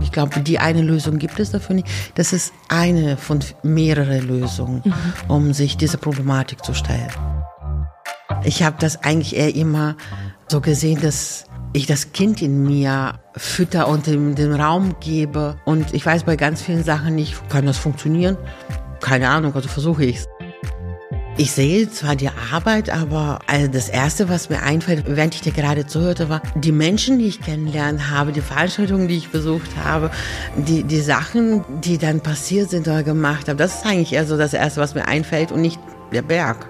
Ich glaube, die eine Lösung gibt es dafür nicht. Das ist eine von mehreren Lösungen, mhm. um sich dieser Problematik zu stellen. Ich habe das eigentlich eher immer so gesehen, dass ich das Kind in mir fütter und dem, den Raum gebe. Und ich weiß bei ganz vielen Sachen nicht, kann das funktionieren? Keine Ahnung, also versuche ich es. Ich sehe zwar die Arbeit, aber also das Erste, was mir einfällt, während ich dir gerade zuhörte, war die Menschen, die ich kennenlernen habe, die Veranstaltungen, die ich besucht habe, die, die Sachen, die dann passiert sind oder gemacht habe. Das ist eigentlich eher so das Erste, was mir einfällt und nicht der Berg.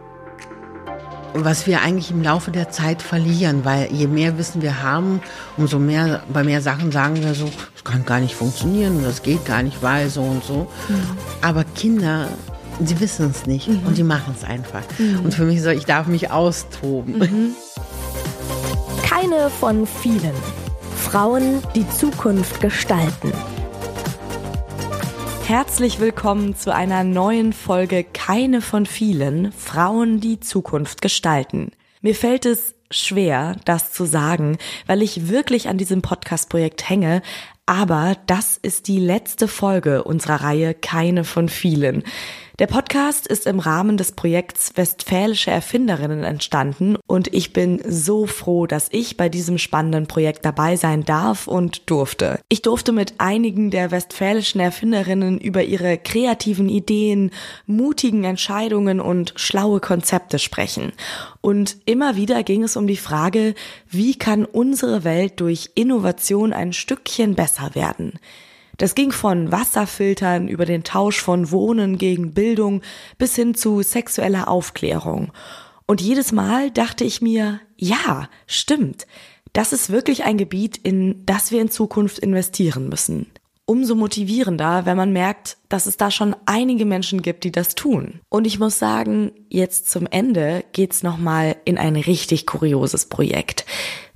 Was wir eigentlich im Laufe der Zeit verlieren, weil je mehr Wissen wir haben, umso mehr, bei mehr Sachen sagen wir so, das kann gar nicht funktionieren, das geht gar nicht, weil so und so. Mhm. Aber Kinder Sie wissen es nicht mhm. und die machen es einfach. Mhm. Und für mich so, ich darf mich austoben. Mhm. Keine von vielen. Frauen, die Zukunft gestalten. Herzlich willkommen zu einer neuen Folge Keine von vielen. Frauen, die Zukunft gestalten. Mir fällt es schwer, das zu sagen, weil ich wirklich an diesem Podcast-Projekt hänge, aber das ist die letzte Folge unserer Reihe Keine von vielen. Der Podcast ist im Rahmen des Projekts Westfälische Erfinderinnen entstanden und ich bin so froh, dass ich bei diesem spannenden Projekt dabei sein darf und durfte. Ich durfte mit einigen der westfälischen Erfinderinnen über ihre kreativen Ideen, mutigen Entscheidungen und schlaue Konzepte sprechen. Und immer wieder ging es um die Frage, wie kann unsere Welt durch Innovation ein Stückchen besser werden? Das ging von Wasserfiltern über den Tausch von Wohnen gegen Bildung bis hin zu sexueller Aufklärung. Und jedes Mal dachte ich mir, ja, stimmt. Das ist wirklich ein Gebiet, in das wir in Zukunft investieren müssen. Umso motivierender, wenn man merkt, dass es da schon einige Menschen gibt, die das tun. Und ich muss sagen, jetzt zum Ende geht's nochmal in ein richtig kurioses Projekt.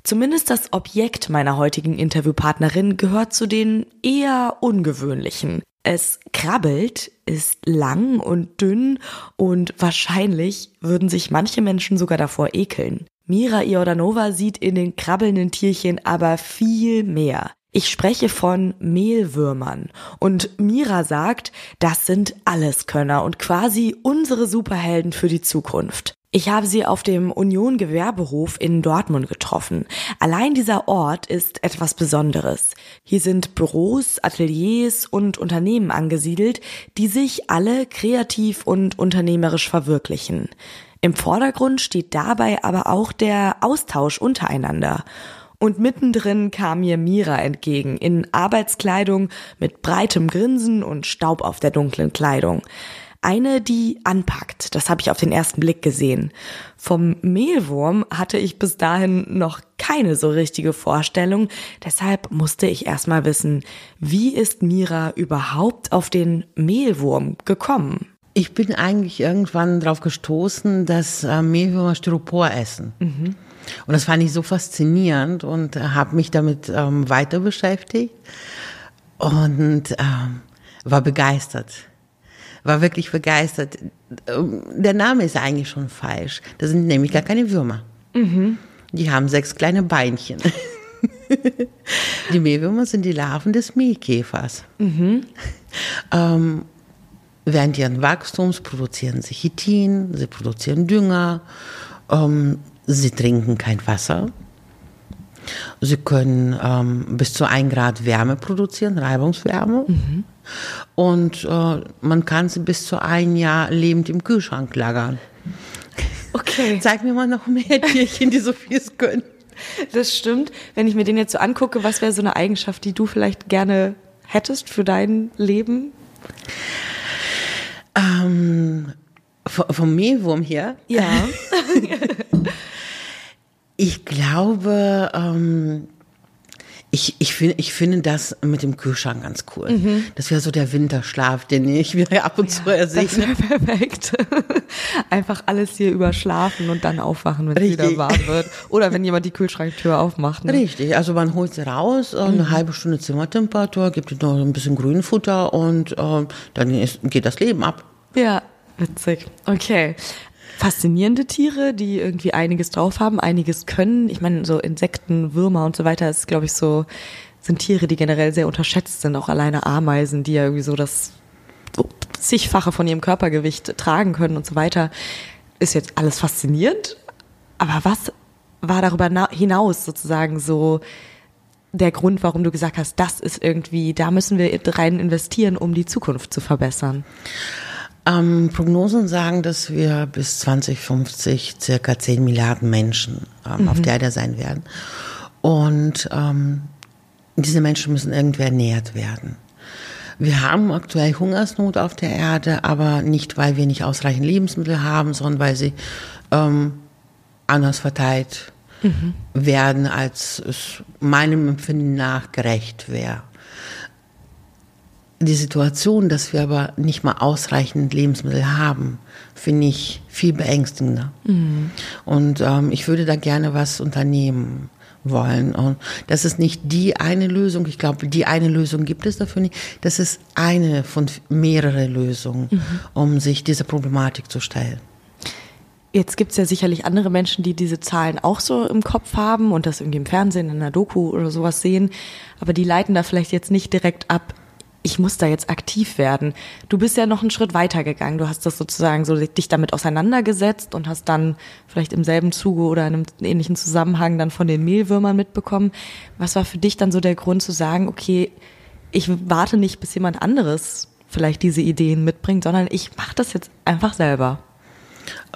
Zumindest das Objekt meiner heutigen Interviewpartnerin gehört zu den eher ungewöhnlichen. Es krabbelt, ist lang und dünn und wahrscheinlich würden sich manche Menschen sogar davor ekeln. Mira Iordanova sieht in den krabbelnden Tierchen aber viel mehr. Ich spreche von Mehlwürmern und Mira sagt, das sind Alleskönner und quasi unsere Superhelden für die Zukunft. Ich habe sie auf dem Union Gewerbehof in Dortmund getroffen. Allein dieser Ort ist etwas Besonderes. Hier sind Büros, Ateliers und Unternehmen angesiedelt, die sich alle kreativ und unternehmerisch verwirklichen. Im Vordergrund steht dabei aber auch der Austausch untereinander. Und mittendrin kam mir Mira entgegen, in Arbeitskleidung, mit breitem Grinsen und Staub auf der dunklen Kleidung. Eine, die anpackt, das habe ich auf den ersten Blick gesehen. Vom Mehlwurm hatte ich bis dahin noch keine so richtige Vorstellung, deshalb musste ich erstmal wissen, wie ist Mira überhaupt auf den Mehlwurm gekommen? Ich bin eigentlich irgendwann darauf gestoßen, dass äh, Mehlwürmer Styropor essen. Mhm. Und das fand ich so faszinierend und habe mich damit ähm, weiter beschäftigt und ähm, war begeistert war wirklich begeistert. Der Name ist eigentlich schon falsch. Das sind nämlich gar keine Würmer. Mhm. Die haben sechs kleine Beinchen. die Mehlwürmer sind die Larven des Mehlkäfers. Mhm. Ähm, während ihren Wachstums produzieren sie Chitin, sie produzieren Dünger, ähm, sie trinken kein Wasser. Sie können ähm, bis zu ein Grad Wärme produzieren, Reibungswärme. Mhm. Und äh, man kann sie bis zu ein Jahr lebend im Kühlschrank lagern. Okay. Zeig mir mal noch mehr Tierchen, die so viel können. Das stimmt. Wenn ich mir den jetzt so angucke, was wäre so eine Eigenschaft, die du vielleicht gerne hättest für dein Leben? Ähm, vom Mehlwurm hier? Ja. ich glaube, ähm, ich, ich, find, ich finde das mit dem Kühlschrank ganz cool. Mhm. Das wäre so der Winterschlaf, den ich wieder ab und ja, zu ersehe. Das wäre perfekt. Einfach alles hier überschlafen und dann aufwachen, wenn es wieder warm wird. Oder wenn jemand die Kühlschranktür aufmacht. Ne? Richtig, also man holt sie raus, äh, eine mhm. halbe Stunde Zimmertemperatur, gibt noch ein bisschen Grünfutter und äh, dann ist, geht das Leben ab. Ja, Witzig. Okay faszinierende Tiere, die irgendwie einiges drauf haben, einiges können. Ich meine, so Insekten, Würmer und so weiter ist, glaube ich, so sind Tiere, die generell sehr unterschätzt sind, auch alleine Ameisen, die ja irgendwie so das zigfache von ihrem Körpergewicht tragen können und so weiter. Ist jetzt alles faszinierend, aber was war darüber hinaus sozusagen so der Grund, warum du gesagt hast, das ist irgendwie, da müssen wir rein investieren, um die Zukunft zu verbessern? Ähm, Prognosen sagen, dass wir bis 2050 circa 10 Milliarden Menschen ähm, mhm. auf der Erde sein werden. Und ähm, diese Menschen müssen irgendwie ernährt werden. Wir haben aktuell Hungersnot auf der Erde, aber nicht, weil wir nicht ausreichend Lebensmittel haben, sondern weil sie ähm, anders verteilt mhm. werden, als es meinem Empfinden nach gerecht wäre. Die Situation, dass wir aber nicht mal ausreichend Lebensmittel haben, finde ich viel beängstigender. Mhm. Und ähm, ich würde da gerne was unternehmen wollen. Und das ist nicht die eine Lösung. Ich glaube, die eine Lösung gibt es dafür nicht. Das ist eine von mehreren Lösungen, mhm. um sich dieser Problematik zu stellen. Jetzt gibt es ja sicherlich andere Menschen, die diese Zahlen auch so im Kopf haben und das irgendwie im Fernsehen, in einer Doku oder sowas sehen. Aber die leiten da vielleicht jetzt nicht direkt ab, ich muss da jetzt aktiv werden. Du bist ja noch einen Schritt weiter gegangen. Du hast das sozusagen so dich damit auseinandergesetzt und hast dann vielleicht im selben Zuge oder in einem ähnlichen Zusammenhang dann von den Mehlwürmern mitbekommen. Was war für dich dann so der Grund zu sagen, okay, ich warte nicht, bis jemand anderes vielleicht diese Ideen mitbringt, sondern ich mache das jetzt einfach selber?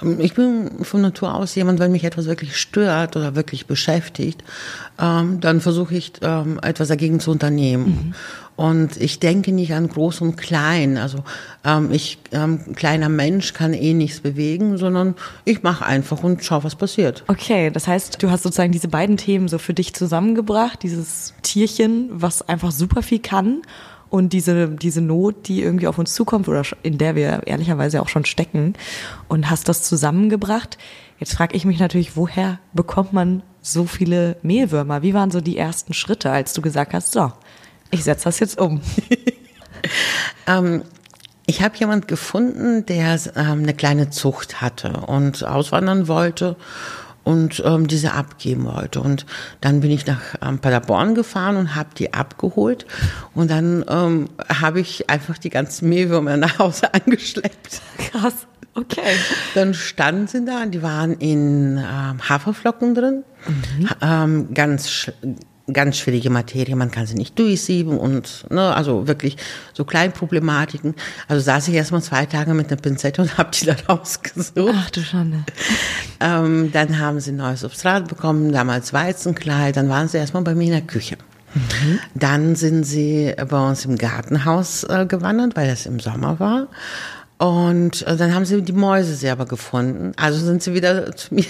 Ähm, ich bin von Natur aus jemand, wenn mich etwas wirklich stört oder wirklich beschäftigt, ähm, dann versuche ich ähm, etwas dagegen zu unternehmen. Mhm. Und ich denke nicht an groß und klein. Also ähm, ich, ähm, kleiner Mensch kann eh nichts bewegen, sondern ich mache einfach und schau, was passiert. Okay, das heißt, du hast sozusagen diese beiden Themen so für dich zusammengebracht, dieses Tierchen, was einfach super viel kann und diese, diese Not, die irgendwie auf uns zukommt oder in der wir ehrlicherweise auch schon stecken und hast das zusammengebracht. Jetzt frage ich mich natürlich, woher bekommt man so viele Mehlwürmer? Wie waren so die ersten Schritte, als du gesagt hast, so, ich setze das jetzt um? ähm, ich habe jemand gefunden, der ähm, eine kleine Zucht hatte und auswandern wollte und ähm, diese abgeben wollte. Und dann bin ich nach ähm, Paderborn gefahren und habe die abgeholt. Und dann ähm, habe ich einfach die ganzen Mehlwürmer nach Hause angeschleppt. Krass. Okay. Dann standen sie da, die waren in ähm, Haferflocken drin, mhm. ähm, ganz ganz schwierige Materie, man kann sie nicht durchsieben und ne, also wirklich so Kleinproblematiken. Also saß ich erstmal zwei Tage mit einer Pinzette und habe die da rausgesucht. Ach du Schande. Ähm, dann haben sie ein neues Substrat bekommen, damals Weizenkleid, dann waren sie erstmal bei mir in der Küche. Mhm. Dann sind sie bei uns im Gartenhaus äh, gewandert, weil das im Sommer war. Und äh, dann haben sie die Mäuse selber gefunden. Also sind sie wieder zu mir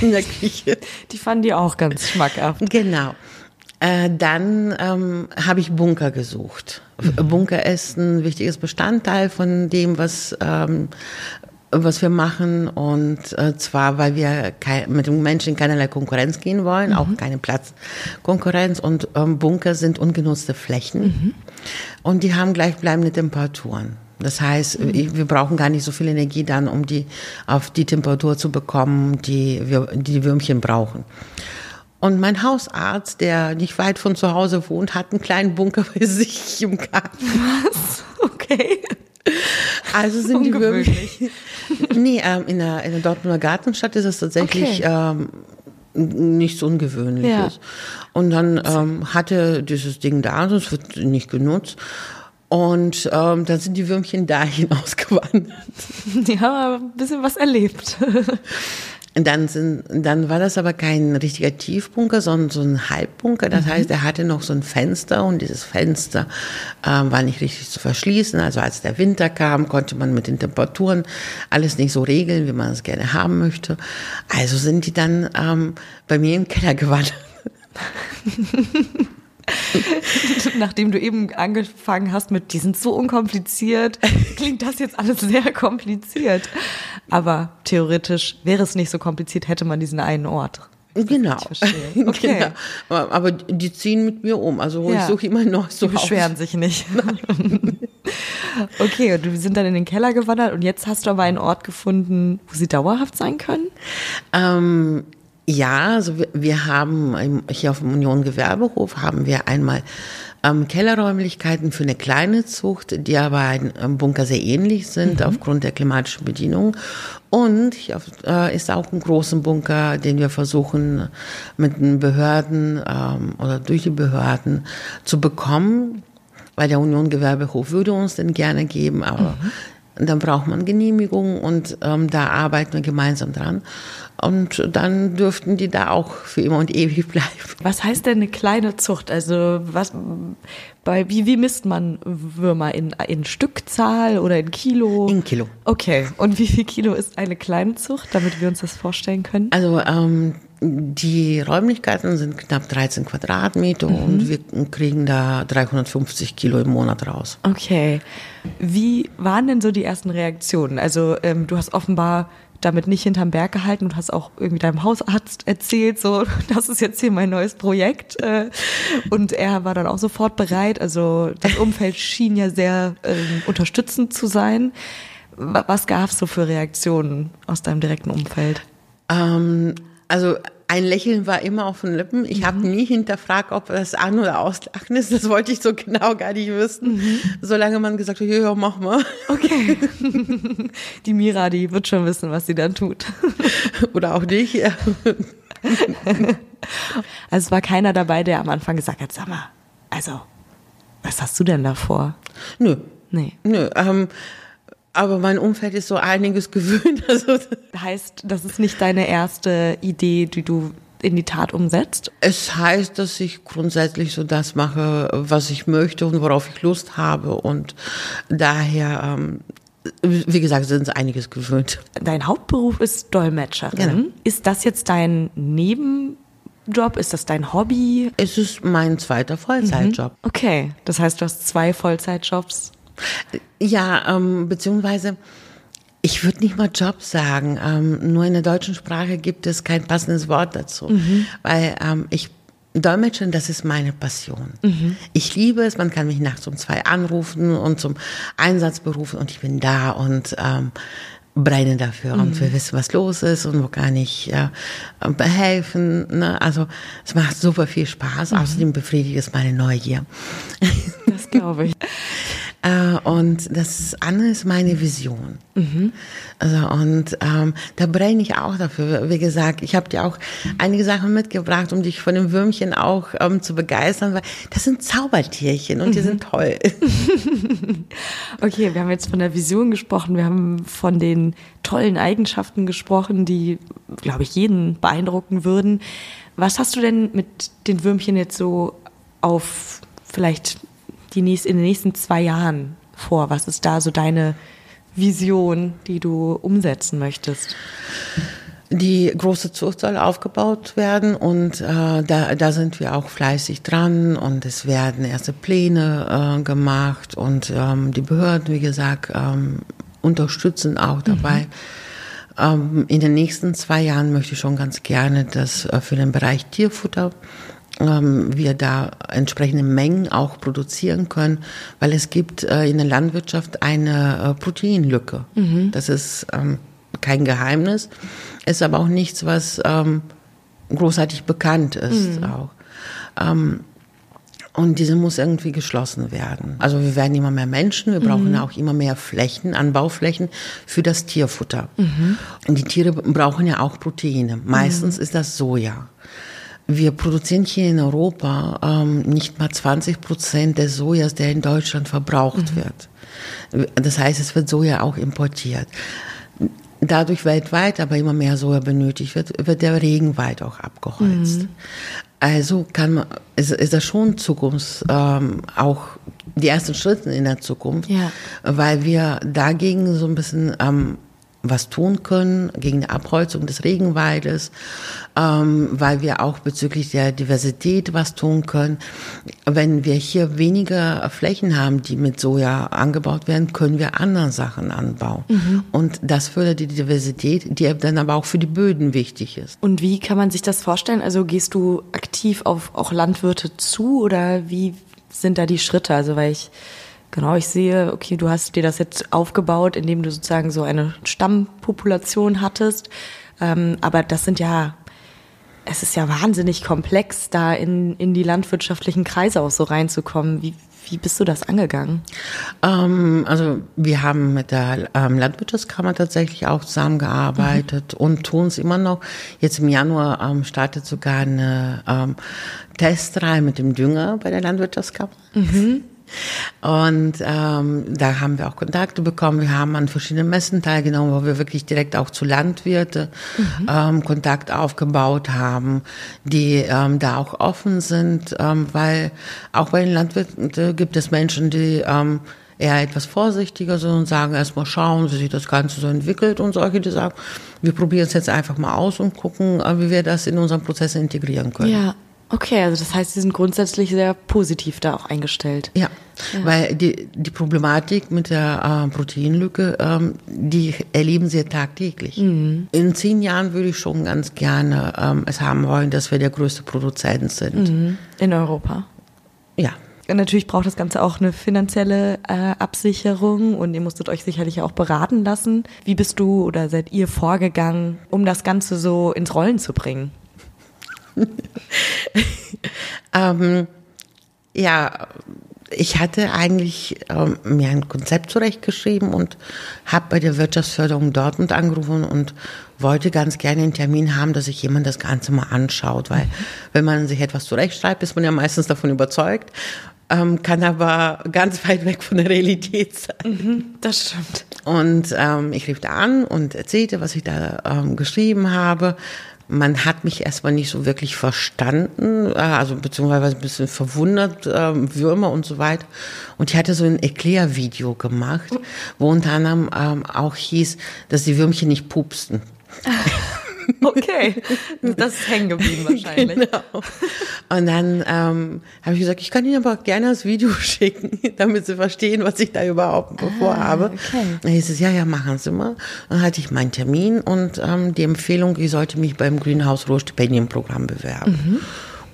in der Küche. Die fanden die auch ganz schmackhaft. Genau. Äh, dann ähm, habe ich Bunker gesucht. Mhm. Bunker ist ein wichtiges Bestandteil von dem, was ähm, was wir machen und äh, zwar, weil wir mit den Menschen keinerlei Konkurrenz gehen wollen, mhm. auch keine Platzkonkurrenz und ähm, Bunker sind ungenutzte Flächen mhm. und die haben gleichbleibende Temperaturen. Das heißt, mhm. wir brauchen gar nicht so viel Energie dann, um die auf die Temperatur zu bekommen, die wir, die Würmchen brauchen. Und mein Hausarzt, der nicht weit von zu Hause wohnt, hat einen kleinen Bunker bei sich im Garten. Was? Okay. Also sind die wirklich. nee, ähm, in, der, in der Dortmunder Gartenstadt ist es tatsächlich okay. ähm, nichts Ungewöhnliches. Ja. Und dann ähm, hatte dieses Ding da, es wird nicht genutzt. Und ähm, dann sind die Würmchen dahin ausgewandert. Die haben aber ein bisschen was erlebt. Dann, sind, dann war das aber kein richtiger Tiefbunker, sondern so ein Halbbunker. Das mhm. heißt, er hatte noch so ein Fenster und dieses Fenster ähm, war nicht richtig zu verschließen. Also als der Winter kam, konnte man mit den Temperaturen alles nicht so regeln, wie man es gerne haben möchte. Also sind die dann ähm, bei mir im Keller gewandert. Nachdem du eben angefangen hast mit, die sind so unkompliziert, klingt das jetzt alles sehr kompliziert. Aber theoretisch wäre es nicht so kompliziert, hätte man diesen einen Ort. Genau. Okay. Genau. Aber die ziehen mit mir um. Also ja. ich suche immer ein neues Die beschweren sich nicht. okay, und wir sind dann in den Keller gewandert und jetzt hast du aber einen Ort gefunden, wo sie dauerhaft sein können? Ähm, Ja, also wir, wir haben hier auf dem Union Gewerbehof haben wir einmal ähm, Kellerräumlichkeiten für eine kleine Zucht, die aber einem Bunker sehr ähnlich sind mhm. aufgrund der klimatischen Bedienung. Und hier äh, ist auch ein großer Bunker, den wir versuchen mit den Behörden ähm, oder durch die Behörden zu bekommen, weil der Union Gewerbehof würde uns den gerne geben, aber mhm. Dann braucht man Genehmigung und ähm, da arbeiten wir gemeinsam dran. Und dann dürften die da auch für immer und ewig bleiben. Was heißt denn eine kleine Zucht? Also was bei wie, wie misst man Würmer in, in Stückzahl oder in Kilo? In Kilo. Okay. Und wie viel Kilo ist eine kleine Zucht, damit wir uns das vorstellen können? Also ähm, die Räumlichkeiten sind knapp 13 Quadratmeter mhm. und wir kriegen da 350 Kilo im Monat raus. Okay. Wie waren denn so die ersten Reaktionen? Also ähm, du hast offenbar damit nicht hinterm Berg gehalten und hast auch irgendwie deinem Hausarzt erzählt, so, das ist jetzt hier mein neues Projekt. Äh, und er war dann auch sofort bereit. Also das Umfeld schien ja sehr ähm, unterstützend zu sein. Was gab es so für Reaktionen aus deinem direkten Umfeld? Ähm, also ein Lächeln war immer auf den Lippen. Ich mhm. habe nie hinterfragt, ob das an- oder auslachen ist. Das wollte ich so genau gar nicht wissen. Mhm. Solange man gesagt hat, ja, mach mal. Okay. Die Mira, die wird schon wissen, was sie dann tut. Oder auch nicht. Ja. Also es war keiner dabei, der am Anfang gesagt hat, sag mal, also, was hast du denn davor? Nö. Nee. Nö. Ähm, aber mein Umfeld ist so einiges gewöhnt. Also heißt, das ist nicht deine erste Idee, die du in die Tat umsetzt? Es heißt, dass ich grundsätzlich so das mache, was ich möchte und worauf ich Lust habe. Und daher, ähm, wie gesagt, sind es einiges gewöhnt. Dein Hauptberuf ist Dolmetscherin. Genau. Ist das jetzt dein Nebenjob? Ist das dein Hobby? Es ist mein zweiter Vollzeitjob. Mhm. Okay, das heißt, du hast zwei Vollzeitjobs ja, ähm, beziehungsweise ich würde nicht mal Job sagen. Ähm, nur in der deutschen Sprache gibt es kein passendes Wort dazu, mhm. weil ähm, ich Dolmetschen, das ist meine Passion. Mhm. Ich liebe es, man kann mich nachts um zwei anrufen und zum Einsatz berufen und ich bin da und ähm, brenne dafür mhm. und wir wissen, was los ist und wo kann ich ja, behelfen. Ne? Also es macht super viel Spaß. Mhm. Außerdem befriedigt es meine Neugier. Das glaube ich. Äh, und das andere ist meine Vision. Mhm. Also, und ähm, da brenne ich auch dafür. Wie gesagt, ich habe dir auch einige Sachen mitgebracht, um dich von den Würmchen auch ähm, zu begeistern, weil das sind Zaubertierchen und mhm. die sind toll. okay, wir haben jetzt von der Vision gesprochen, wir haben von den tollen Eigenschaften gesprochen, die, glaube ich, jeden beeindrucken würden. Was hast du denn mit den Würmchen jetzt so auf vielleicht die nächst, in den nächsten zwei Jahren vor? Was ist da so deine Vision, die du umsetzen möchtest? Die große Zucht soll aufgebaut werden und äh, da, da sind wir auch fleißig dran und es werden erste Pläne äh, gemacht und ähm, die Behörden, wie gesagt, ähm, unterstützen auch dabei. Mhm. In den nächsten zwei Jahren möchte ich schon ganz gerne das äh, für den Bereich Tierfutter ähm, wir da entsprechende Mengen auch produzieren können, weil es gibt äh, in der Landwirtschaft eine äh, Proteinlücke. Mhm. Das ist ähm, kein Geheimnis, ist aber auch nichts, was ähm, großartig bekannt ist mhm. auch. Ähm, und diese muss irgendwie geschlossen werden. Also wir werden immer mehr Menschen, wir brauchen mhm. auch immer mehr Flächen, Anbauflächen für das Tierfutter. Mhm. Und die Tiere brauchen ja auch Proteine. Meistens mhm. ist das Soja. Wir produzieren hier in Europa ähm, nicht mal 20 Prozent des Sojas, der in Deutschland verbraucht mhm. wird. Das heißt, es wird Soja auch importiert. Dadurch weltweit aber immer mehr Soja benötigt wird, wird der Regenwald auch abgeholzt. Mhm. Also kann man, ist, ist das schon Zukunft, ähm, auch die ersten Schritte in der Zukunft, ja. weil wir dagegen so ein bisschen ähm, was tun können gegen die Abholzung des Regenwaldes, ähm, weil wir auch bezüglich der Diversität was tun können. Wenn wir hier weniger Flächen haben, die mit Soja angebaut werden, können wir andere Sachen anbauen. Mhm. Und das fördert die Diversität, die dann aber auch für die Böden wichtig ist. Und wie kann man sich das vorstellen? Also gehst du aktiv auf auch Landwirte zu oder wie sind da die Schritte? Also weil ich Genau, ich sehe, okay, du hast dir das jetzt aufgebaut, indem du sozusagen so eine Stammpopulation hattest. Ähm, aber das sind ja es ist ja wahnsinnig komplex, da in, in die landwirtschaftlichen Kreise auch so reinzukommen. Wie, wie bist du das angegangen? Ähm, also wir haben mit der ähm, Landwirtschaftskammer tatsächlich auch zusammengearbeitet mhm. und tun es immer noch. Jetzt im Januar ähm, startet sogar eine ähm, Testreihe mit dem Dünger bei der Landwirtschaftskammer. Mhm. Und ähm, da haben wir auch Kontakte bekommen. Wir haben an verschiedenen Messen teilgenommen, wo wir wirklich direkt auch zu Landwirte mhm. ähm, Kontakt aufgebaut haben, die ähm, da auch offen sind, ähm, weil auch bei den Landwirten äh, gibt es Menschen, die ähm, eher etwas vorsichtiger sind und sagen, erstmal schauen, wie sich das Ganze so entwickelt und solche, die sagen, wir probieren es jetzt einfach mal aus und gucken, äh, wie wir das in unseren Prozess integrieren können. Ja. Okay, also das heißt, Sie sind grundsätzlich sehr positiv da auch eingestellt. Ja, ja. weil die, die Problematik mit der äh, Proteinlücke, ähm, die erleben Sie tagtäglich. Mhm. In zehn Jahren würde ich schon ganz gerne ähm, es haben wollen, dass wir der größte Produzent sind. Mhm. In Europa? Ja. Und natürlich braucht das Ganze auch eine finanzielle äh, Absicherung und ihr musstet euch sicherlich auch beraten lassen. Wie bist du oder seid ihr vorgegangen, um das Ganze so ins Rollen zu bringen? ähm, ja, ich hatte eigentlich ähm, mir ein Konzept zurechtgeschrieben und habe bei der Wirtschaftsförderung Dortmund angerufen und wollte ganz gerne einen Termin haben, dass sich jemand das Ganze mal anschaut, weil wenn man sich etwas zurechtschreibt, ist man ja meistens davon überzeugt, ähm, kann aber ganz weit weg von der Realität sein. Mhm, das stimmt. Und ähm, ich rief da an und erzählte, was ich da ähm, geschrieben habe man hat mich erstmal nicht so wirklich verstanden, äh, also beziehungsweise ein bisschen verwundert, äh, Würmer und so weiter. Und ich hatte so ein Erklärvideo gemacht, wo unter anderem ähm, auch hieß, dass die Würmchen nicht pupsten. Okay, das ist hängen geblieben wahrscheinlich. Genau. Und dann ähm, habe ich gesagt, ich kann Ihnen aber gerne das Video schicken, damit Sie verstehen, was ich da überhaupt ah, vorhabe. Okay. Dann hieß es, ja, ja, machen Sie mal. Dann hatte ich meinen Termin und ähm, die Empfehlung, ich sollte mich beim Greenhouse Ruhr Stipendienprogramm bewerben. Mhm.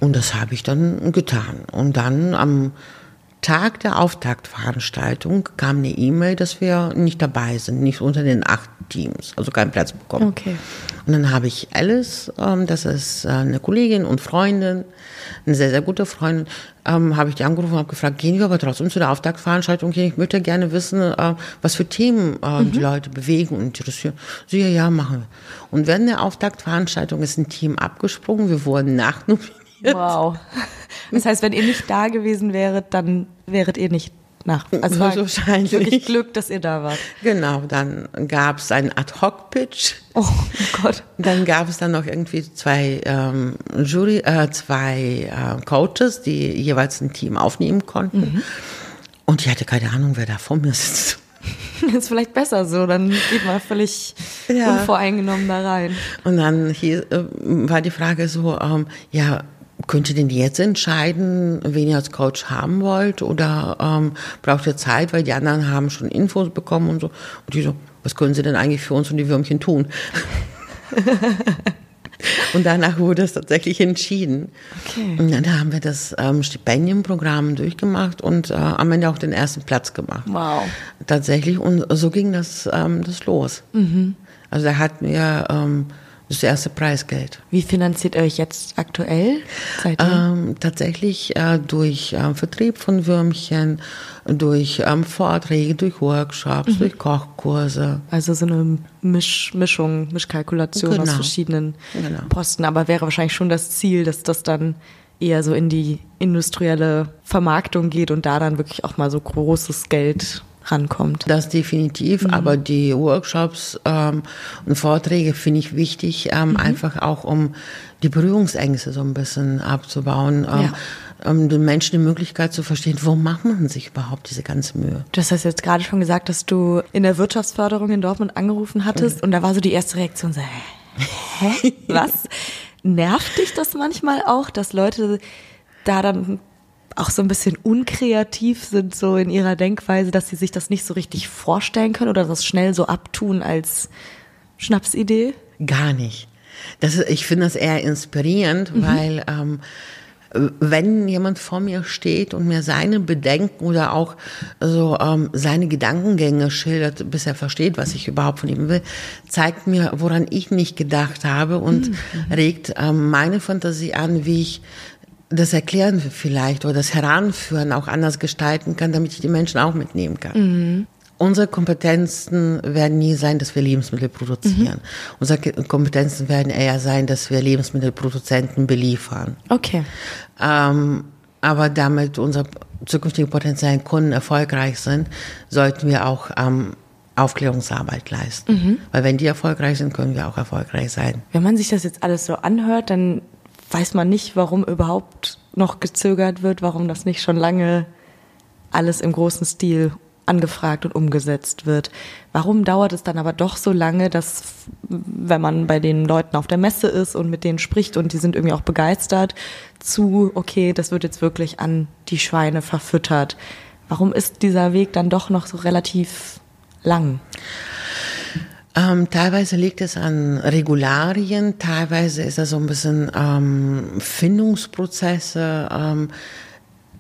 Und das habe ich dann getan. Und dann am Tag der Auftaktveranstaltung kam eine E-Mail, dass wir nicht dabei sind, nicht unter den acht Teams, also keinen Platz bekommen. Okay. Und dann habe ich Alice, ähm, das ist äh, eine Kollegin und Freundin, eine sehr, sehr gute Freundin, ähm, habe ich die angerufen und habe gefragt, gehen wir aber trotzdem zu der Auftaktveranstaltung gehen? Ich möchte gerne wissen, äh, was für Themen äh, mhm. die Leute bewegen und interessieren. Sie, ja, ja, machen wir. Und während der Auftaktveranstaltung ist ein Team abgesprungen, wir wurden nachnominiert. Wow. Das heißt, wenn ihr nicht da gewesen wäret, dann wäret ihr nicht nach. Also war wahrscheinlich. wirklich Glück, dass ihr da wart. Genau, dann gab es einen Ad-Hoc-Pitch. Oh Gott. Dann gab es dann noch irgendwie zwei ähm, Jury, äh, zwei äh, Coaches, die jeweils ein Team aufnehmen konnten. Mhm. Und ich hatte keine Ahnung, wer da vor mir sitzt. Ist vielleicht besser so, dann geht man völlig ja. unvoreingenommen da rein. Und dann hier, äh, war die Frage so, ähm, ja, Könnt ihr denn jetzt entscheiden, wen ihr als Coach haben wollt oder ähm, braucht ihr Zeit, weil die anderen haben schon Infos bekommen und so. Und die so, was können sie denn eigentlich für uns und die Würmchen tun? und danach wurde es tatsächlich entschieden. Okay. Und dann haben wir das ähm, Stipendienprogramm durchgemacht und äh, am Ende auch den ersten Platz gemacht. Wow. Tatsächlich. Und so ging das, ähm, das los. Mhm. Also da hatten wir ähm, das erste Preisgeld. Wie finanziert ihr euch jetzt aktuell? Ähm, tatsächlich äh, durch äh, Vertrieb von Würmchen, durch ähm, Vorträge, durch Workshops, mhm. durch Kochkurse. Also so eine Misch Mischung, Mischkalkulation genau. aus verschiedenen genau. Posten. Aber wäre wahrscheinlich schon das Ziel, dass das dann eher so in die industrielle Vermarktung geht und da dann wirklich auch mal so großes Geld rankommt. Das definitiv, mhm. aber die Workshops ähm, und Vorträge finde ich wichtig, ähm, mhm. einfach auch um die Berührungsängste so ein bisschen abzubauen. Ähm, ja um den Menschen die Möglichkeit zu verstehen, warum macht man sich überhaupt diese ganze Mühe? Du hast jetzt gerade schon gesagt, dass du in der Wirtschaftsförderung in Dortmund angerufen hattest mhm. und da war so die erste Reaktion so, hä? Was? Nervt dich das manchmal auch, dass Leute da dann auch so ein bisschen unkreativ sind so in ihrer Denkweise, dass sie sich das nicht so richtig vorstellen können oder das schnell so abtun als Schnapsidee? Gar nicht. Das ist, ich finde das eher inspirierend, mhm. weil ähm, wenn jemand vor mir steht und mir seine Bedenken oder auch so ähm, seine Gedankengänge schildert, bis er versteht, was ich überhaupt von ihm will, zeigt mir, woran ich nicht gedacht habe und mhm. regt ähm, meine Fantasie an, wie ich das Erklären vielleicht oder das Heranführen auch anders gestalten kann, damit ich die Menschen auch mitnehmen kann. Mhm. Unsere Kompetenzen werden nie sein, dass wir Lebensmittel produzieren. Mhm. Unsere Kompetenzen werden eher sein, dass wir Lebensmittelproduzenten beliefern. Okay. Ähm, aber damit unsere zukünftigen potenziellen Kunden erfolgreich sind, sollten wir auch ähm, Aufklärungsarbeit leisten. Mhm. Weil wenn die erfolgreich sind, können wir auch erfolgreich sein. Wenn man sich das jetzt alles so anhört, dann weiß man nicht, warum überhaupt noch gezögert wird, warum das nicht schon lange alles im großen Stil angefragt und umgesetzt wird. Warum dauert es dann aber doch so lange, dass wenn man bei den Leuten auf der Messe ist und mit denen spricht und die sind irgendwie auch begeistert, zu, okay, das wird jetzt wirklich an die Schweine verfüttert. Warum ist dieser Weg dann doch noch so relativ lang? Ähm, teilweise liegt es an Regularien, teilweise ist es so ein bisschen ähm, Findungsprozesse. Ähm,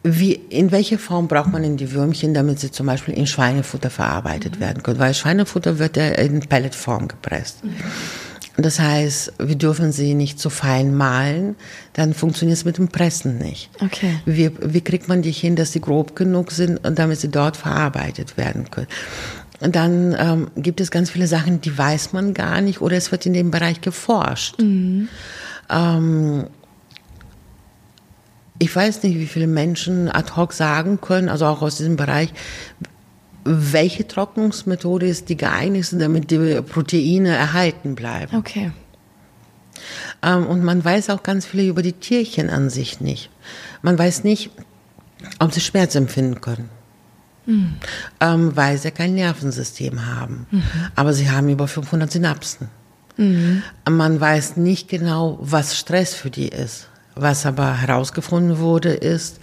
wie, in welcher Form braucht man denn die Würmchen, damit sie zum Beispiel in Schweinefutter verarbeitet mhm. werden können? Weil Schweinefutter wird ja in Pelletform gepresst. Mhm. Das heißt, wir dürfen sie nicht zu fein mahlen, dann funktioniert es mit dem Pressen nicht. Okay. Wie, wie kriegt man die hin, dass sie grob genug sind, damit sie dort verarbeitet werden können? Und dann ähm, gibt es ganz viele Sachen, die weiß man gar nicht oder es wird in dem Bereich geforscht. Mhm. Ähm, ich weiß nicht, wie viele Menschen ad hoc sagen können, also auch aus diesem Bereich, welche Trocknungsmethode ist die geeignetste, damit die Proteine erhalten bleiben. Okay. Ähm, und man weiß auch ganz viel über die Tierchen an sich nicht. Man weiß nicht, ob sie Schmerz empfinden können. Mhm. Ähm, weil sie kein Nervensystem haben. Mhm. Aber sie haben über 500 Synapsen. Mhm. Man weiß nicht genau, was Stress für die ist. Was aber herausgefunden wurde, ist,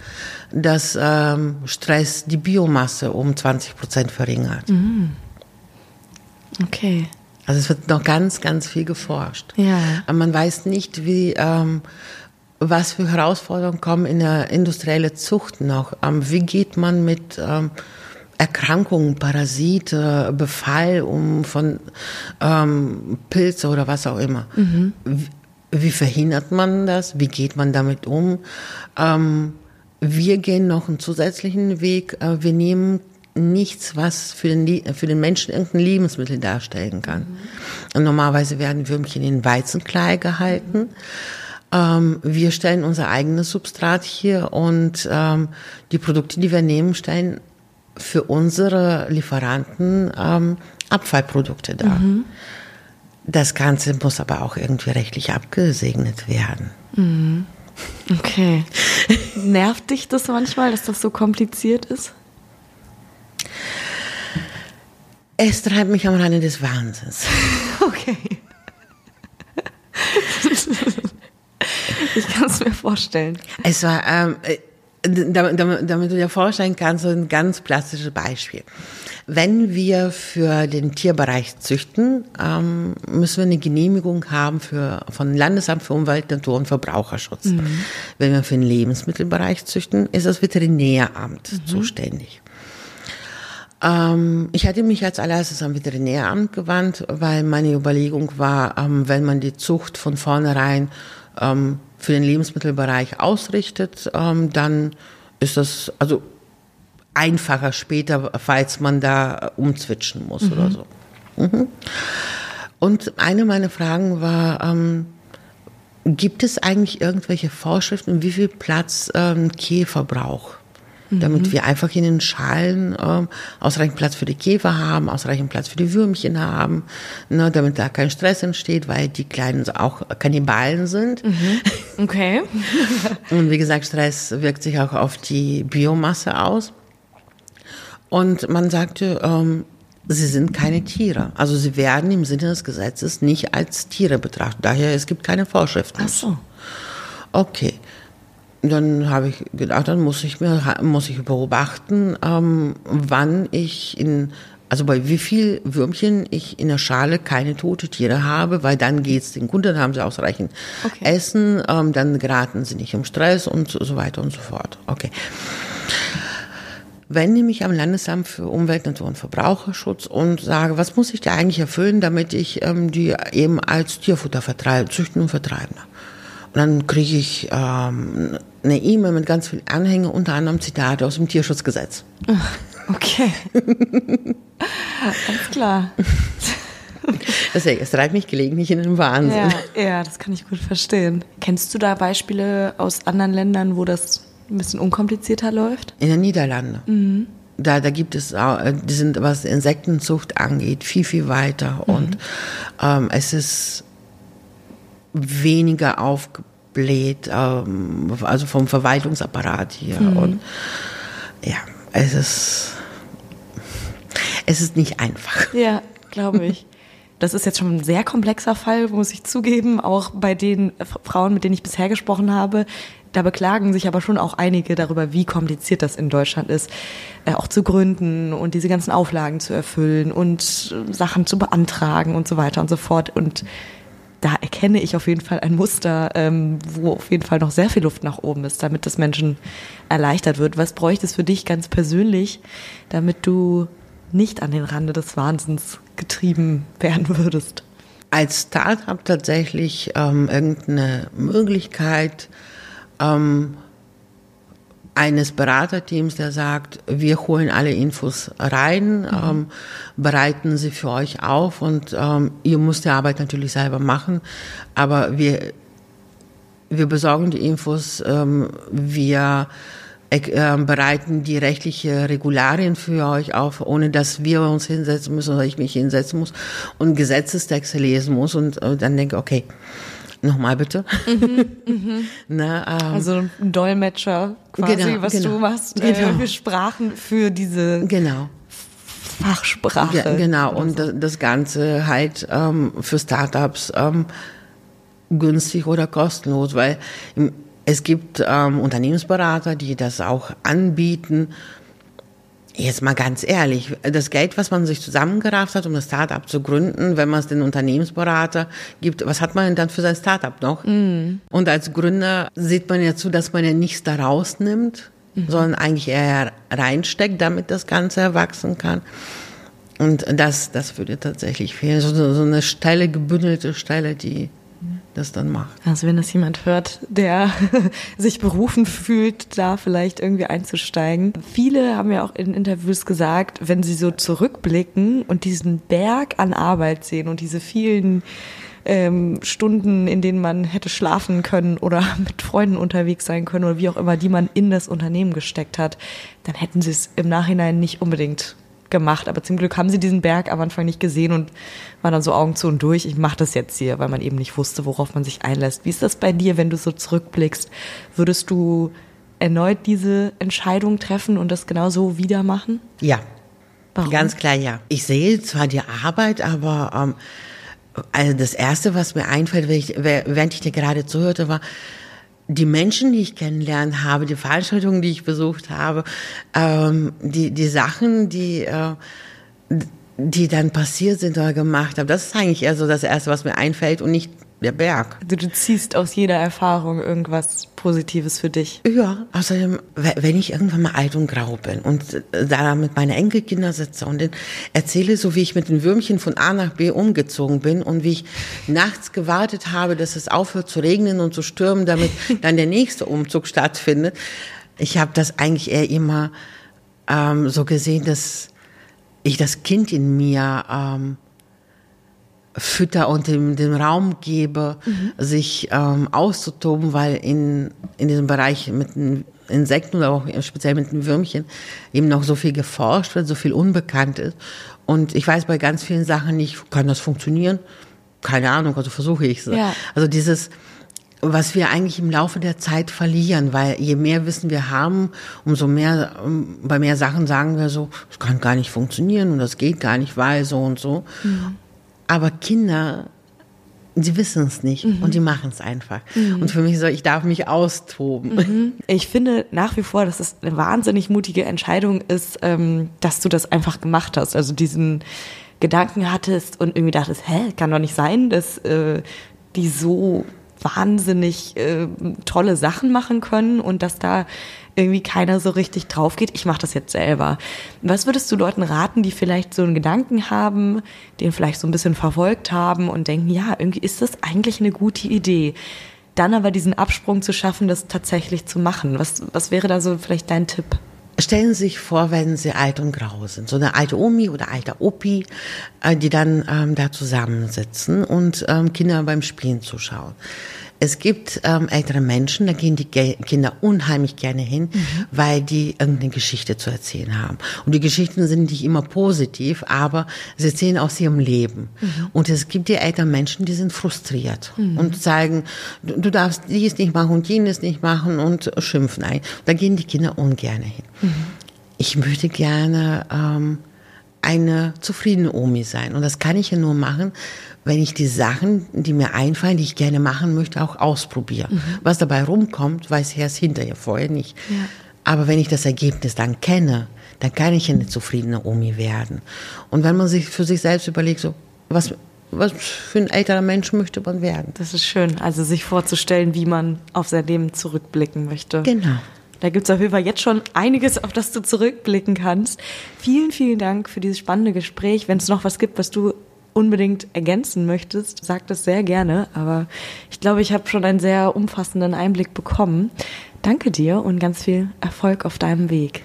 dass ähm, Stress die Biomasse um 20 Prozent verringert. Mhm. Okay. Also es wird noch ganz, ganz viel geforscht. Ja. Aber man weiß nicht, wie, ähm, was für Herausforderungen kommen in der industriellen Zucht noch. Ähm, wie geht man mit ähm, Erkrankungen, Parasite, Befall um von ähm, Pilze oder was auch immer? Mhm. Wie verhindert man das? Wie geht man damit um? Ähm, wir gehen noch einen zusätzlichen Weg. Äh, wir nehmen nichts, was für den, für den Menschen irgendein Lebensmittel darstellen kann. Mhm. Normalerweise werden Würmchen in Weizenklei gehalten. Ähm, wir stellen unser eigenes Substrat hier und ähm, die Produkte, die wir nehmen, stellen für unsere Lieferanten ähm, Abfallprodukte dar. Mhm. Das Ganze muss aber auch irgendwie rechtlich abgesegnet werden. Mhm. Okay. Nervt dich das manchmal, dass das so kompliziert ist? Es treibt mich am Rande des Wahnsinns. Okay. Ich kann es mir vorstellen. Es war, ähm, äh, damit, damit, damit du dir vorstellen kannst, so ein ganz plastisches Beispiel. Wenn wir für den Tierbereich züchten, ähm, müssen wir eine Genehmigung haben für, von Landesamt für Umwelt, Natur und Verbraucherschutz. Mhm. Wenn wir für den Lebensmittelbereich züchten, ist das Veterinäramt mhm. zuständig. Ähm, ich hatte mich als allererstes am Veterinäramt gewandt, weil meine Überlegung war, ähm, wenn man die Zucht von vornherein ähm, für den Lebensmittelbereich ausrichtet, ähm, dann ist das, also einfacher später, falls man da umzwitschen muss mhm. oder so. Mhm. Und eine meiner Fragen war, ähm, gibt es eigentlich irgendwelche Vorschriften, wie viel Platz ähm, Käfer braucht? Damit mhm. wir einfach in den Schalen ähm, ausreichend Platz für die Käfer haben, ausreichend Platz für die Würmchen haben, ne, damit da kein Stress entsteht, weil die Kleinen auch Kannibalen sind. Mhm. Okay. Und wie gesagt, Stress wirkt sich auch auf die Biomasse aus. Und man sagte, ähm, sie sind keine Tiere. Also sie werden im Sinne des Gesetzes nicht als Tiere betrachtet. Daher, es gibt keine Vorschriften. Ach so. Okay. Dann habe ich gedacht, dann muss ich mir muss ich beobachten, ähm, wann ich in Also bei wie viel Würmchen ich in der Schale keine tote Tiere habe, weil dann geht's den Kunden, dann haben sie ausreichend okay. Essen, ähm, dann geraten sie nicht im Stress und so weiter und so fort. Okay. Wende mich am Landesamt für Umwelt, Natur und Verbraucherschutz und sage, was muss ich da eigentlich erfüllen, damit ich ähm, die eben als Tierfutter vertreibe, züchten und vertreiben. Und dann kriege ich ähm, eine E-Mail mit ganz vielen Anhängen, unter anderem Zitate aus dem Tierschutzgesetz. Okay. Alles klar. Das, es treibt mich gelegentlich in den Wahnsinn. Ja, ja, das kann ich gut verstehen. Kennst du da Beispiele aus anderen Ländern, wo das ein bisschen unkomplizierter läuft? In den Niederlanden. Mhm. Da, da gibt es äh, die sind, was Insektenzucht angeht, viel, viel weiter. Mhm. Und ähm, es ist weniger aufgebläht, ähm, also vom Verwaltungsapparat hier. Mhm. Und ja, es ist es ist nicht einfach. Ja, glaube ich. Das ist jetzt schon ein sehr komplexer Fall, muss ich zugeben, auch bei den Frauen, mit denen ich bisher gesprochen habe. Da beklagen sich aber schon auch einige darüber, wie kompliziert das in Deutschland ist, äh, auch zu gründen und diese ganzen Auflagen zu erfüllen und Sachen zu beantragen und so weiter und so fort. Und da erkenne ich auf jeden Fall ein Muster, ähm, wo auf jeden Fall noch sehr viel Luft nach oben ist, damit das Menschen erleichtert wird. Was bräuchte es für dich ganz persönlich, damit du nicht an den Rande des Wahnsinns getrieben werden würdest? Als Startup tatsächlich ähm, irgendeine Möglichkeit ähm, eines Beraterteams, der sagt, wir holen alle Infos rein, mhm. ähm, bereiten sie für euch auf und ähm, ihr müsst die Arbeit natürlich selber machen, aber wir, wir besorgen die Infos, ähm, wir äh, bereiten die rechtliche Regularien für euch auf, ohne dass wir uns hinsetzen müssen oder ich mich hinsetzen muss und Gesetzestexte lesen muss und äh, dann denke, okay, nochmal bitte. Mhm, mh. Na, ähm, also ein Dolmetscher quasi, genau, was genau, du machst, äh, genau. für Sprachen für diese genau. Fachsprache. Ja, genau, und so. das Ganze halt ähm, für Startups ähm, günstig oder kostenlos, weil es gibt ähm, Unternehmensberater, die das auch anbieten. Jetzt mal ganz ehrlich, das Geld, was man sich zusammengerafft hat, um das Startup zu gründen, wenn man es den Unternehmensberater gibt, was hat man denn dann für sein Startup noch? Mm. Und als Gründer sieht man ja zu, dass man ja nichts da rausnimmt, mhm. sondern eigentlich eher reinsteckt, damit das Ganze erwachsen kann. Und das, das würde tatsächlich fehlen. So, so eine Stelle, gebündelte Stelle, die das dann macht. Also wenn das jemand hört, der sich berufen fühlt, da vielleicht irgendwie einzusteigen. Viele haben ja auch in Interviews gesagt, wenn sie so zurückblicken und diesen Berg an Arbeit sehen und diese vielen ähm, Stunden, in denen man hätte schlafen können oder mit Freunden unterwegs sein können oder wie auch immer, die man in das Unternehmen gesteckt hat, dann hätten sie es im Nachhinein nicht unbedingt gemacht. Aber zum Glück haben sie diesen Berg am Anfang nicht gesehen und waren dann so Augen zu und durch. Ich mache das jetzt hier, weil man eben nicht wusste, worauf man sich einlässt. Wie ist das bei dir, wenn du so zurückblickst? Würdest du erneut diese Entscheidung treffen und das genauso wieder machen? Ja. Warum? Ganz klar, ja. Ich sehe zwar die Arbeit, aber ähm, also das Erste, was mir einfällt, während ich dir gerade zuhörte, war, die Menschen, die ich kennenlernen habe, die Veranstaltungen, die ich besucht habe, ähm, die, die Sachen, die, äh, die dann passiert sind oder gemacht habe, das ist eigentlich eher so das Erste, was mir einfällt und nicht der Berg. Also du ziehst aus jeder Erfahrung irgendwas Positives für dich. Ja, außerdem, wenn ich irgendwann mal alt und grau bin und da mit meinen Enkelkindern sitze und erzähle, so wie ich mit den Würmchen von A nach B umgezogen bin und wie ich nachts gewartet habe, dass es aufhört zu regnen und zu stürmen, damit dann der nächste Umzug stattfindet. Ich habe das eigentlich eher immer ähm, so gesehen, dass ich das Kind in mir ähm, fütter und dem, dem Raum gebe, mhm. sich ähm, auszutoben, weil in, in diesem Bereich mit den Insekten oder auch speziell mit den Würmchen eben noch so viel geforscht wird, so viel unbekannt ist. Und ich weiß bei ganz vielen Sachen nicht, kann das funktionieren? Keine Ahnung, also versuche ich es. Ja. Also dieses, was wir eigentlich im Laufe der Zeit verlieren, weil je mehr Wissen wir haben, umso mehr, um, bei mehr Sachen sagen wir so, das kann gar nicht funktionieren und das geht gar nicht, weil so und so. Mhm. Aber Kinder die wissen es nicht mhm. und die machen es einfach. Mhm. Und für mich so, ich darf mich austoben. Mhm. Ich finde nach wie vor, dass es eine wahnsinnig mutige Entscheidung ist, ähm, dass du das einfach gemacht hast. Also diesen Gedanken hattest und irgendwie dachtest, hä, kann doch nicht sein, dass äh, die so wahnsinnig äh, tolle Sachen machen können und dass da irgendwie keiner so richtig drauf geht. Ich mache das jetzt selber. Was würdest du Leuten raten, die vielleicht so einen Gedanken haben, den vielleicht so ein bisschen verfolgt haben und denken, ja, irgendwie ist das eigentlich eine gute Idee. Dann aber diesen Absprung zu schaffen, das tatsächlich zu machen. Was, was wäre da so vielleicht dein Tipp? Stellen Sie sich vor, wenn Sie alt und grau sind, so eine alte Omi oder alter Opi, äh, die dann ähm, da zusammensitzen und ähm, Kinder beim Spielen zuschauen. Es gibt ähm, ältere Menschen, da gehen die Kinder unheimlich gerne hin, mhm. weil die irgendeine Geschichte zu erzählen haben. Und die Geschichten sind nicht immer positiv, aber sie erzählen aus ihrem Leben. Mhm. Und es gibt die älteren Menschen, die sind frustriert mhm. und sagen, du, du, darfst dies nicht machen und jenes nicht machen und schimpfen. Da gehen die Kinder ungern hin. Ich möchte gerne ähm, eine zufriedene Omi sein. Und das kann ich ja nur machen, wenn ich die Sachen, die mir einfallen, die ich gerne machen möchte, auch ausprobiere. Mhm. Was dabei rumkommt, weiß ich erst hinterher, vorher nicht. Ja. Aber wenn ich das Ergebnis dann kenne, dann kann ich eine zufriedene Omi werden. Und wenn man sich für sich selbst überlegt, so, was, was für ein älterer Mensch möchte man werden? Das ist schön, also sich vorzustellen, wie man auf sein Leben zurückblicken möchte. Genau. Da gibt es auf jeden Fall jetzt schon einiges, auf das du zurückblicken kannst. Vielen, vielen Dank für dieses spannende Gespräch. Wenn es noch was gibt, was du unbedingt ergänzen möchtest, sag das sehr gerne. Aber ich glaube, ich habe schon einen sehr umfassenden Einblick bekommen. Danke dir und ganz viel Erfolg auf deinem Weg.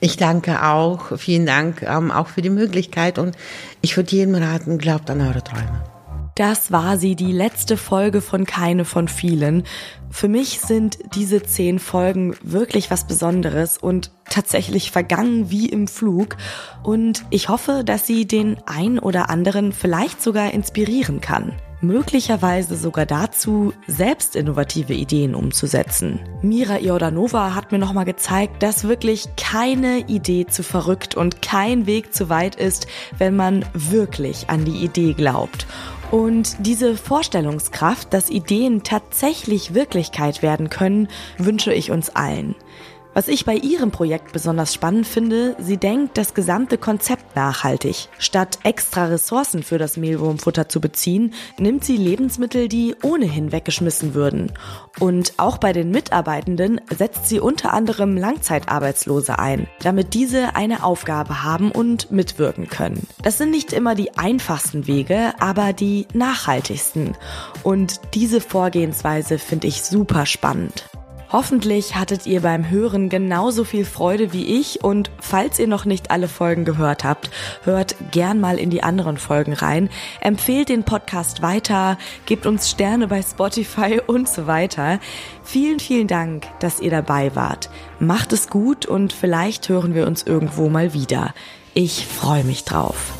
Ich danke auch. Vielen Dank ähm, auch für die Möglichkeit und ich würde jedem raten, glaubt an eure Träume. Das war sie, die letzte Folge von Keine von vielen. Für mich sind diese zehn Folgen wirklich was Besonderes und tatsächlich vergangen wie im Flug. Und ich hoffe, dass sie den ein oder anderen vielleicht sogar inspirieren kann möglicherweise sogar dazu, selbst innovative Ideen umzusetzen. Mira Jordanova hat mir nochmal gezeigt, dass wirklich keine Idee zu verrückt und kein Weg zu weit ist, wenn man wirklich an die Idee glaubt. Und diese Vorstellungskraft, dass Ideen tatsächlich Wirklichkeit werden können, wünsche ich uns allen. Was ich bei ihrem Projekt besonders spannend finde, sie denkt das gesamte Konzept nachhaltig. Statt extra Ressourcen für das Mehlwurmfutter zu beziehen, nimmt sie Lebensmittel, die ohnehin weggeschmissen würden. Und auch bei den Mitarbeitenden setzt sie unter anderem Langzeitarbeitslose ein, damit diese eine Aufgabe haben und mitwirken können. Das sind nicht immer die einfachsten Wege, aber die nachhaltigsten. Und diese Vorgehensweise finde ich super spannend. Hoffentlich hattet ihr beim Hören genauso viel Freude wie ich und falls ihr noch nicht alle Folgen gehört habt, hört gern mal in die anderen Folgen rein, empfehlt den Podcast weiter, gebt uns Sterne bei Spotify und so weiter. Vielen, vielen Dank, dass ihr dabei wart. Macht es gut und vielleicht hören wir uns irgendwo mal wieder. Ich freue mich drauf.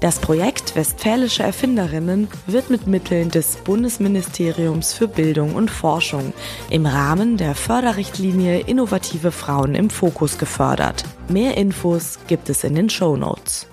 Das Projekt Westfälische Erfinderinnen wird mit Mitteln des Bundesministeriums für Bildung und Forschung im Rahmen der Förderrichtlinie Innovative Frauen im Fokus gefördert. Mehr Infos gibt es in den Show Notes.